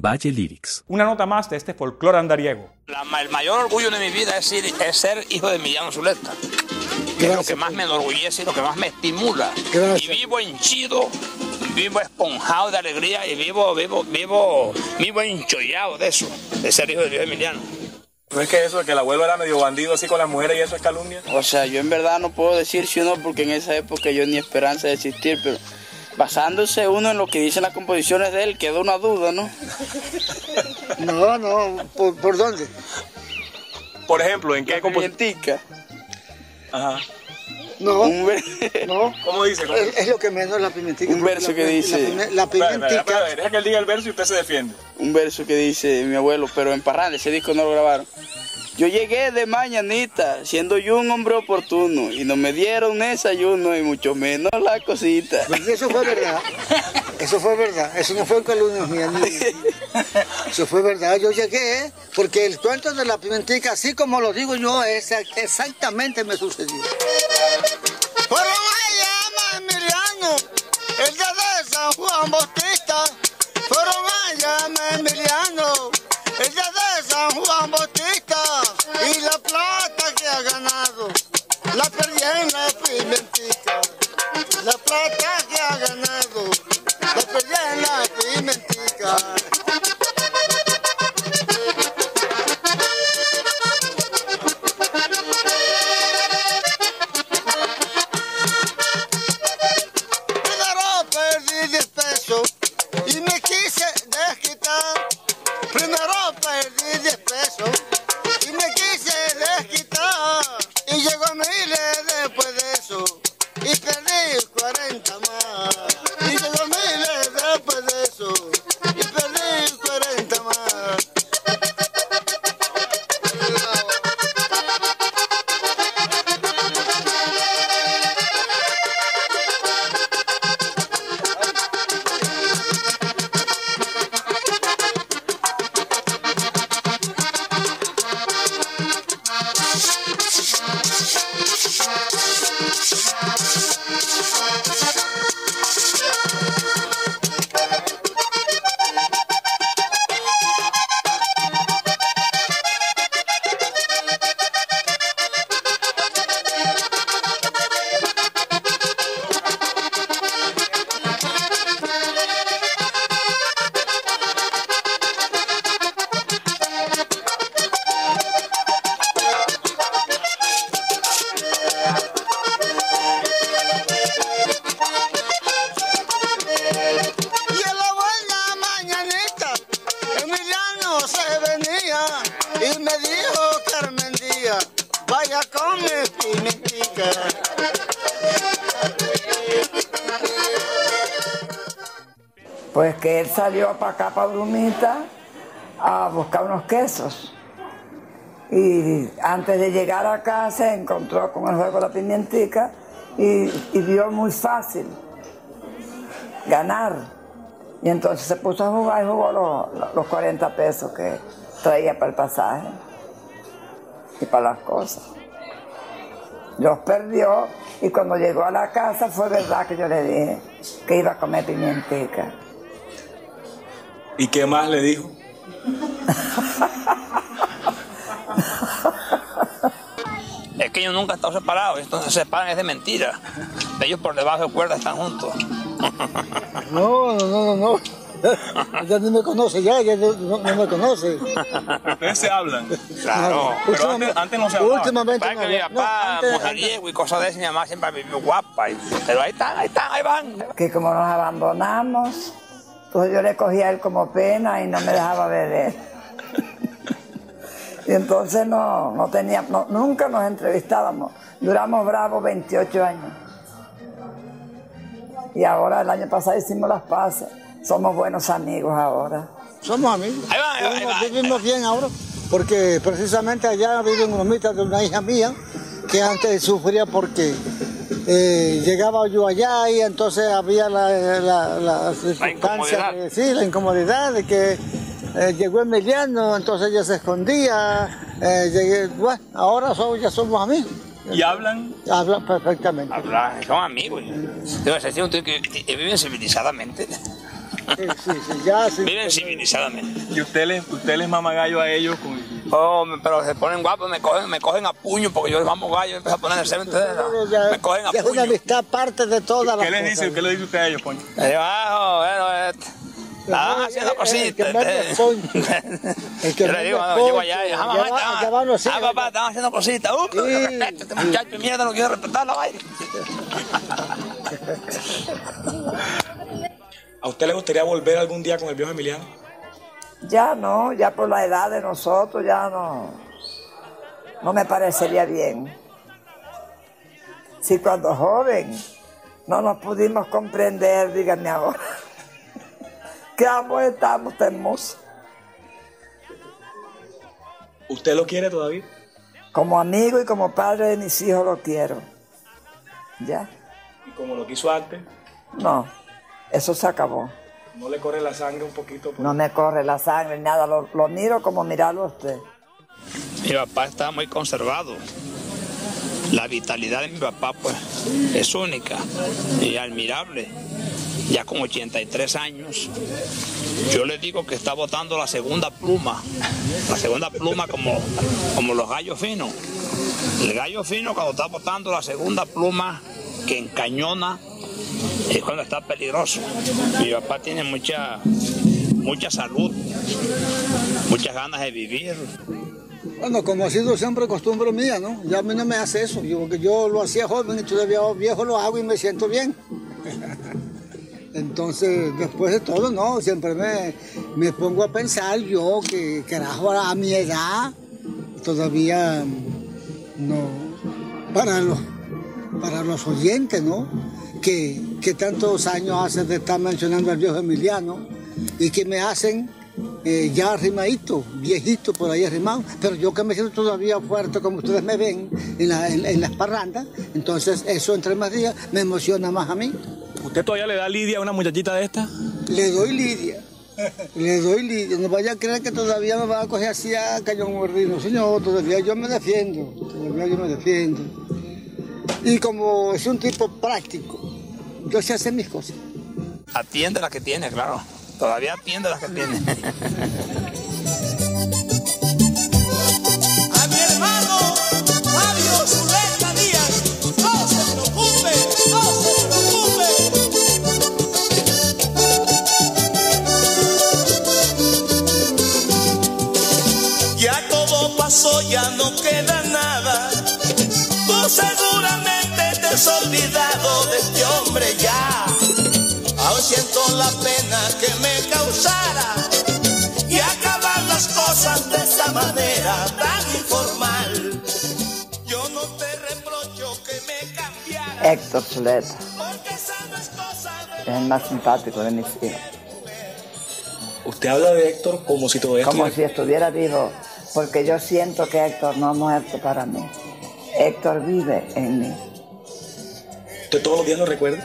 Valle Lyrics. Una nota más de este folclore andariego. el mayor orgullo de mi vida es ser, hijo de Millán Zuleta. Es lo que más me enorgullece y lo que más me estimula. Y vivo henchido, vivo esponjado de alegría y vivo, vivo, vivo, vivo enchollado de eso, de ser hijo de Dios Emiliano. ¿No es que eso, que el abuelo era medio bandido así con las mujeres y eso es calumnia? O sea, yo en verdad no puedo decir si o no, porque en esa época yo ni esperanza de existir, pero basándose uno en lo que dicen las composiciones de él, queda una duda, ¿no? No, no, ¿por, dónde? Por ejemplo, ¿en qué composición? Ajá. No, no. ¿Cómo dice? Es, lo que menos la pimentica. Un verso que dice... La, pimentica... Deja que él diga el verso y usted se defiende. Un verso que dice mi abuelo, pero en Parranda, ese disco no lo grabaron. Yo llegué de mañanita, siendo yo un hombre oportuno, y no me dieron desayuno y mucho menos la cosita. Pues eso fue verdad. Eso fue verdad. Eso no fue calumnia mía. Eso fue verdad. Yo llegué porque el cuento de la pimentica, así como lo digo yo, es exactamente me sucedió. Fueron allá, Emiliano, el día de San Juan Bautista. Fueron allá, Emiliano, el día de San Juan Bautista y la plata que ha ganado la perdí en la pimentica. La plata que ha ganado salió para acá, para Brumita, a buscar unos quesos. Y antes de llegar acá se encontró con el juego de la pimientica y, vio muy fácil ganar. Y entonces se puso a jugar y jugó los, los 40 pesos que traía para el pasaje y para las cosas. Los perdió y cuando llegó a la casa fue verdad que yo le dije que iba a comer pimientica. ¿Y qué más le dijo? es que ellos nunca han estado separados, entonces se separan es de mentira. Ellos por debajo de cuerda están juntos. no, no, no, no. Ya ni me conoce, ya, ya no, me conoce. Ustedes se hablan. Claro. pero antes, no se hablaban. Últimamente Para que mi papá, mujeriego y cosas de ese, mi mamá siempre vivió guapa. pero ahí están, ahí están, ahí van. Que como nos abandonamos, entonces yo le cogía a él como pena y no me dejaba beber. y entonces no, no tenía, nunca nos entrevistábamos. Duramos bravos 28 años. Y ahora el año pasado hicimos las paces. Somos buenos amigos ahora. Somos amigos. Ahí va, ahí va, Vivimos bien ahora, porque precisamente allá vive un bromita de una hija mía que antes sufría porque eh, llegaba yo allá y entonces había la, la, la, incomodidad. sí, la incomodidad de que eh, llegó Emiliano, entonces ya se escondía. eh, llegué, bueno, ahora somos- ya somos amigos. ¿Y hablan? Hablan perfectamente. Hablar, son amigos. Debe ser un tío que, que viven civilizadamente. Sí, sí, ya, sí. Viven civilizadamente. ¿Y usted les, usted les mama gallo a ellos? Con... Oh, pero se ponen guapos, me cogen, me cogen a puño porque yo les vamos gallo empiezo a poner el semen. entonces, Pero ya- me cogen a ya es una puño. amistad parte de todas las ¿Qué les cosas. dice? ¿Qué le dice usted a ellos, Poncho? Le digo, ah, bueno, estaban no, haciendo cositas. Yo le digo, mete no, llego allá y Ya ah, ah, papá, estaban haciendo cositas. Uh, Sí. respeta, este muchacho, mierda, no quiere respetar la vaina. ¿A usted le gustaría volver algún día con el viejo Emiliano? Ya no, ya por la edad de nosotros ya no, no me parecería bien. Si cuando joven no nos pudimos comprender, díganme ahora, ¿qué ambos estamos tan hermosos? ¿Usted lo quiere todavía? Como amigo y como padre de mis hijos lo quiero. ¿Ya? Y como lo quiso antes, No, eso se acabó. ¿no le corre la sangre un poquito? por- No me corre la sangre ni nada, lo, lo miro como mirarlo usted. Mi papá está muy conservado. La vitalidad de mi papá, pues, es única y admirable. Ya con 83 años, yo le digo que está botando la segunda pluma. La segunda pluma como, como los gallos finos. El gallo fino cuando está botando la segunda pluma que encañona es cuando está peligroso. Mi papá tiene mucha, mucha salud, muchas ganas de vivir. Bueno, como ha sido siempre costumbre mía, ¿no? Ya a mí no me hace eso, yo, yo lo hacía joven y todavía viejo lo hago y me siento bien. Entonces, después de todo, no, siempre me, me pongo a pensar yo que, carajo, a mi edad, todavía no, para los, para los oyentes, ¿no? Que, que tantos años hace de estar mencionando al viejo Emiliano y que me hacen eh, ya arrimadito, viejito por ahí arrimado, pero yo que me siento todavía fuerte como ustedes me ven en, la- en- en las parrandas, entonces eso entre más días me emociona más a mí. ¿Usted todavía le da lidia a una muchachita de esta? Le doy lidia, le doy lidia, no vaya a creer que todavía me va a coger así a cañón mordido, señor, todavía yo me defiendo, todavía yo me defiendo. Y como es un tipo práctico, yo sé hacer mis cosas. Atiende las que tiene, claro. Todavía atiende las que tiene. A mi hermano Fabio Zuleta Díaz, no se preocupe, no se preocupe. Ya todo pasó, ya no queda nada. Tú seguramente te has olvidado de este hombre ya. Aún siento la pena que me causara y acabar las cosas de esa manera tan informal. Yo no te reprocho que me cambiara, Héctor de es el más simpático de mis hijos. Usted habla de Héctor como si todavía Como estuviera- si estuviera vivo, porque yo siento que Héctor no ha muerto para mí. Héctor vive en mí. ¿Usted todos los días lo recuerda?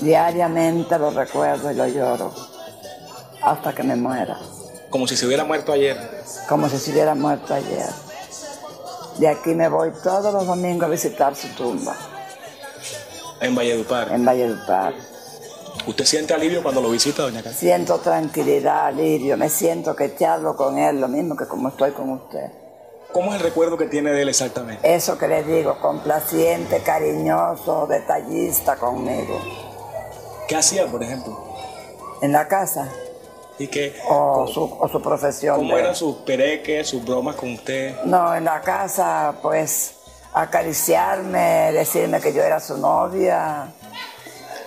Diariamente lo recuerdo y lo lloro hasta que me muera, Como si se hubiera muerto ayer. como si se hubiera muerto ayer. De aquí me voy todos los domingos a visitar su tumba En Valledupar. en Valledupar. ¿Usted siente alivio cuando lo visita, doña Carmen? Siento tranquilidad, alivio, me siento que charlo con él, lo mismo que como estoy con usted. ¿Cómo es el recuerdo que tiene de él exactamente? Eso que le digo, complaciente, cariñoso, detallista conmigo. ¿Qué hacía, por ejemplo? En la casa, ¿Y qué? o su, o su profesión. ¿Cómo de- eran sus pereques, sus bromas con usted? No, en la casa, pues, acariciarme, decirme que yo era su novia,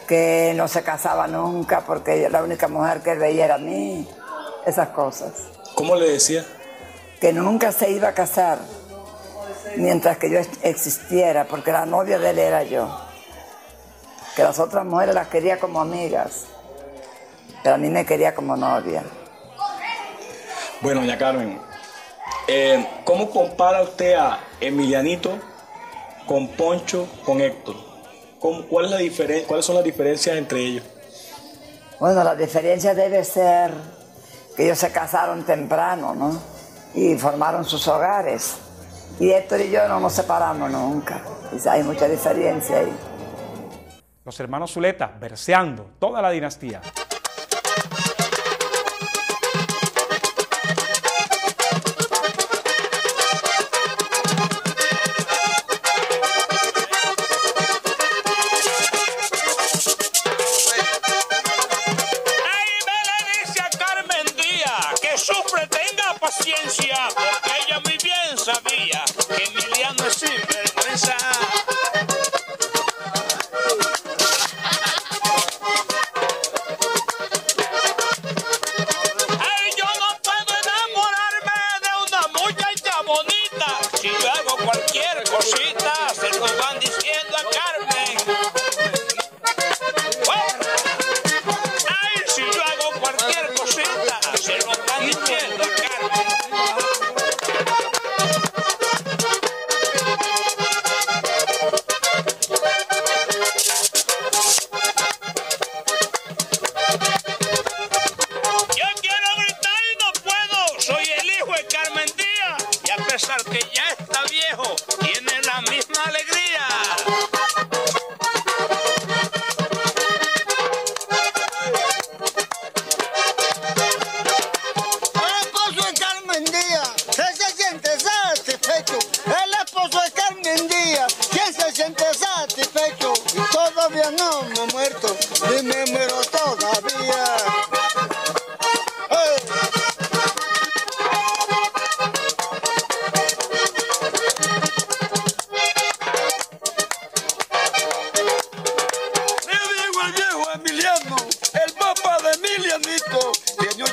que no se casaba nunca porque la única mujer que él veía era a mí, esas cosas. ¿Cómo le decía? Que nunca se iba a casar mientras que yo ex- existiera, porque la novia de él era yo. Que las otras mujeres las quería como amigas, pero a mí me quería como novia. Bueno, doña Carmen, eh, ¿cómo compara usted a Emilianito con Poncho, con Héctor? ¿Cómo- cuál es la diferen- ¿Cuáles son las diferencias entre ellos? Bueno, la diferencia debe ser que ellos se casaron temprano, ¿no? Y formaron sus hogares. Y Héctor y yo no nos separamos nunca. Y hay mucha diferencia ahí. Los hermanos Zuleta verseando toda la dinastía. sabía que Emiliano es sinvergüenza.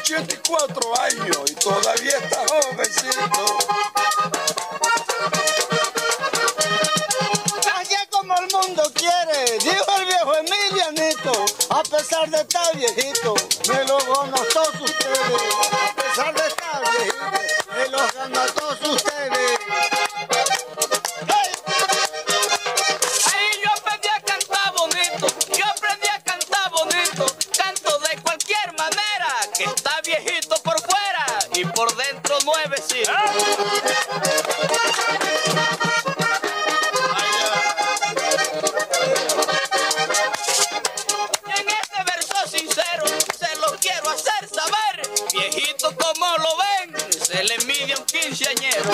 84 años y todavía está jovencito. Callé como el mundo quiere, dijo el viejo Emilianito, a pesar de estar viejito. dentro nueve sí. En este verso sincero se lo quiero hacer saber, viejito como lo ven, se le mide un quinceañero.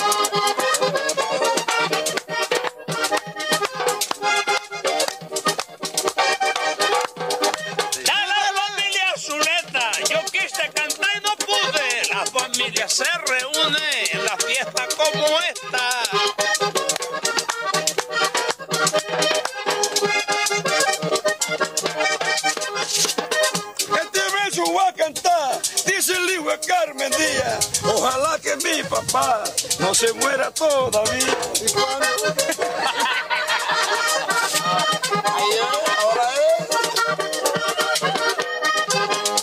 a cantar, dice el hijo de Carmen Díaz. Ojalá que mi papá no se muera todavía. ¿Y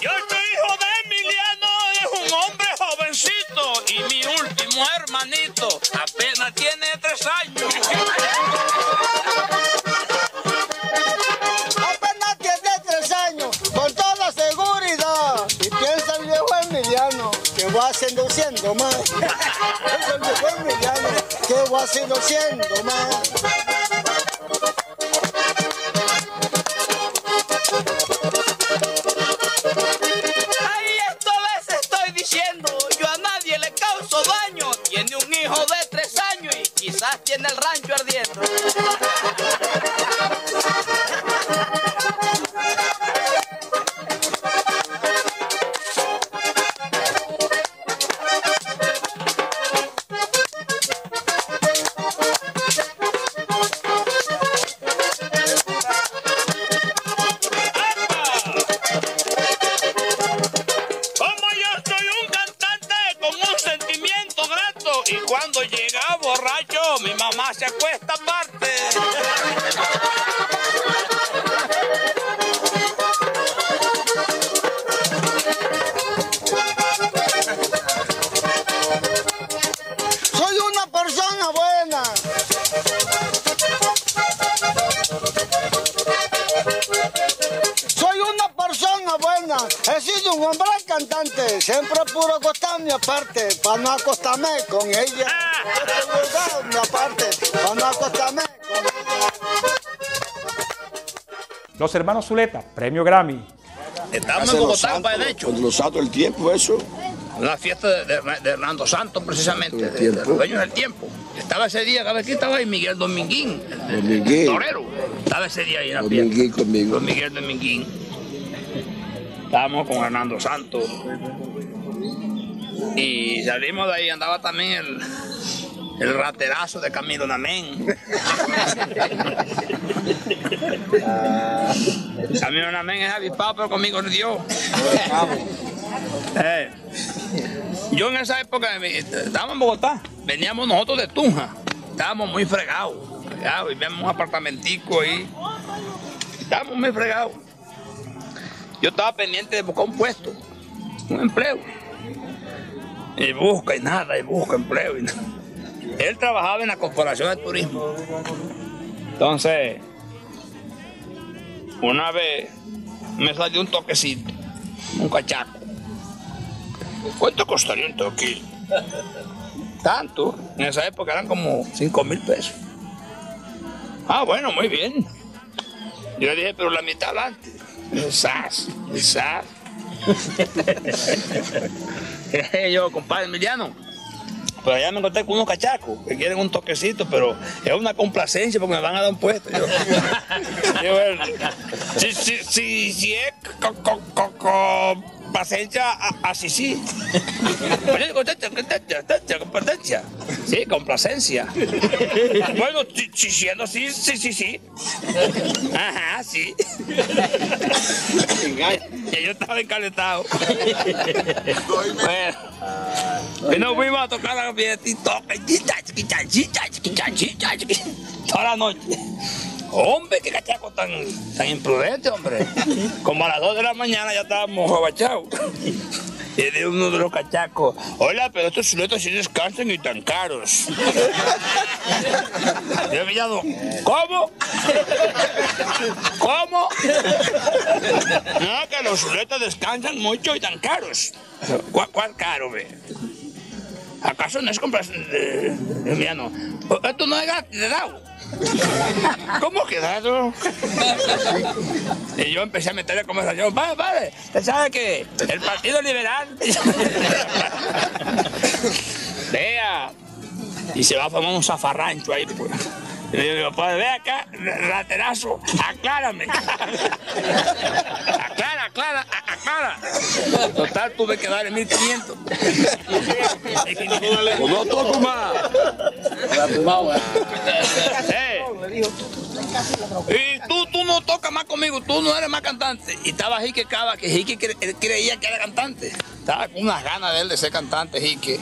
Yo soy hijo de Emiliano, es un hombre jovencito y mi último hermanito apenas tiene tres años. siendo más. Eso me fue brillando. ¿Qué voy a seguir siendo más? Y cuando llega borracho, mi mamá se acuesta aparte. Soy una persona buena. Soy una persona buena. He sido un hombre cantante, siempre puro acostarme aparte, para no acostarme con ella. Aparte, para no acostarme con ella. Los hermanos Zuleta, premio Grammy. Estamos en Bogotá, de hecho. Cuando los santos el tiempo, eso. La fiesta de, de, de Hernando Santos, precisamente, de, de los dueños del tiempo. Estaba ese día, cada vez que estaba ahí Miguel Dominguín, el, el Dominguín. torero. Estaba ese día ahí en la Dominguín fiesta. conmigo. Don Miguel Dominguín. Estábamos con Hernando Santos. Y salimos de ahí, andaba también el, el raterazo de Camilo Namén. Camilo Namén es avispado, pero conmigo no dio. Eh, yo en esa época eh, estábamos en Bogotá, veníamos nosotros de Tunja, estábamos muy fregados, fregados, vivíamos en un apartamentico ahí, estábamos muy fregados. Yo estaba pendiente de buscar un puesto, un empleo. Y busca y nada, y busca empleo y. Él trabajaba en la Corporación de Turismo. Entonces, una vez me salió un toquecito, un cachaco. ¿Cuánto costaría un toque? Tanto. En esa época eran como 5 mil pesos. Ah, bueno, muy bien. Yo dije, pero la mitad adelante. Quizás, quizás. yo, compadre Emiliano, pero allá me encontré con unos cachacos que quieren un toquecito, pero es una complacencia porque me van a dar un puesto. Yo, si, si, si, si complacencia, así sí. Complacencia. Sí, complacencia. Bueno, siendo así, sí, sí, sí. Ajá, sí. Y yo estaba encalentado. Bueno, y nos fuimos a tocar la fiesta y toca, toda la noche. Hombre, qué cachaco tan, tan imprudente, hombre. Como a las 2 de la mañana ya estábamos abachados. Y de uno de los cachacos, hola, pero estos chuletos sí descansan y tan caros. Yo he pillado, ¿cómo? ¿Cómo? No, que los chuletos descansan mucho y tan caros. ¿Cuál, caro, ve? ¿Acaso no es comprar eh, Emiliano? Esto no es gratis de dado. ¿Cómo que dado? Y yo empecé a meterle conversación. Vale, vale, usted sabe que el Partido Liberal. Vea. Y se va a formar un zafarrancho ahí, pues. Y le digo, pues ve acá, raterazo, aclárame. Aclara, aclara, aclara. Total, tuve que darle 1500. No toco más. Eh. Y tú, tú no tocas más conmigo, tú no eres más cantante. Y estaba Jique Cava, que Jique cre- creía que era cantante. Estaba con unas ganas de él de ser cantante, Jique.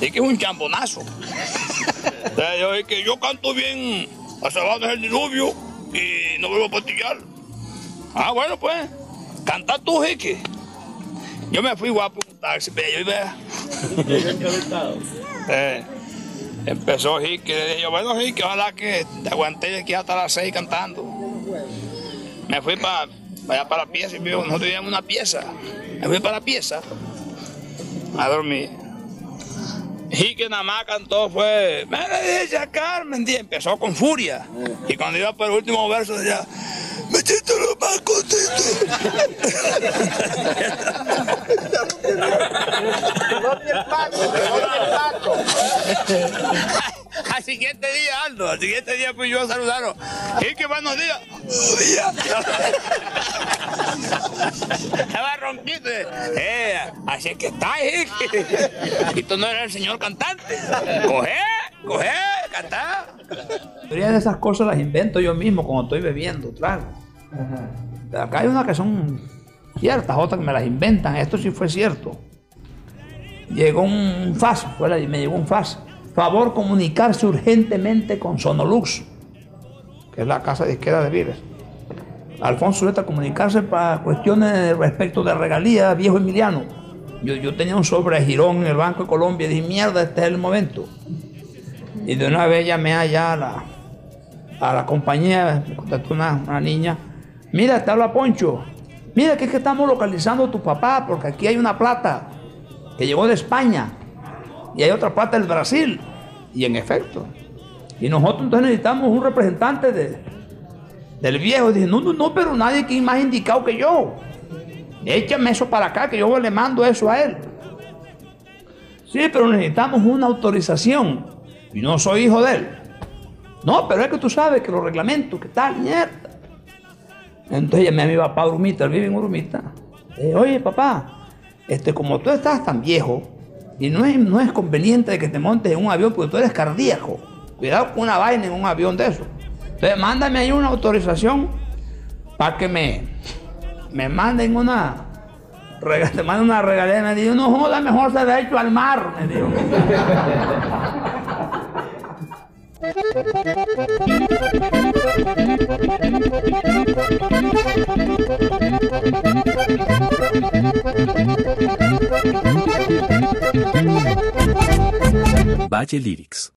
Jique es un chambonazo. Entonces yo dije, yo canto bien a Sabana del Diluvio y no vuelvo a pastillar. Ah, bueno, pues, canta tú, Jique. Yo me fui guapo en un taxi, yo iba. Eh, empezó le dije yo, bueno, Jique, ojalá que te aguanté de aquí hasta las seis cantando. Me fui para allá para la pieza y vio, nosotros teníamos una pieza. Me fui para la pieza a dormir. Jique nada más cantó fue, me dice Carmen, y empezó con furia. Y cuando iba por el último verso decía, me siento lo más contento. Al siguiente día, Aldo, al siguiente día fui yo a saludarlo. Y que buenos días. Estaba ronquito. Eh, así es que está, eh. Y tú no eres el señor cantante. Coge, coge, canta. La mayoría de esas cosas las invento yo mismo cuando estoy bebiendo trago. Pero acá hay unas que son ciertas, otras que me las inventan. Esto sí fue cierto. Llegó un FAS, me llegó un FAS. Favor comunicarse urgentemente con Sonolux, que es la casa disquera de Vives. Alfonso Zuleta comunicarse para cuestiones respecto de regalías, viejo Emiliano. Yo, yo tenía un sobre de girón en el Banco de Colombia y dije, mierda, este es el momento. Y de una vez llamé allá a la, a la compañía, me una, una niña. Mira, te habla Poncho. Mira, que es que estamos localizando a tu papá porque aquí hay una plata. que llegó de España y hay otra parte del Brasil. Y en efecto. Y nosotros entonces necesitamos un representante de, del viejo. Dije, no, no, no, pero nadie que más indicado que yo. Échame eso para acá, que yo le mando eso a él. Sí, pero necesitamos una autorización. Y no soy hijo de él. No, pero es que tú sabes que los reglamentos, que tal, mierda. Entonces llamé a mi papá Urumita, él vive en Urumita. Dije, oye papá, este, como tú estás tan viejo, y no es, no es conveniente que te montes en un avión porque tú eres cardíaco. Cuidado con una vaina en un avión de eso. Entonces mándame ahí una autorización para que me, me manden una, te manden una regalía. Me dijo, no joda, mejor se ha hecho al mar. Me dijo. Valle Lyrics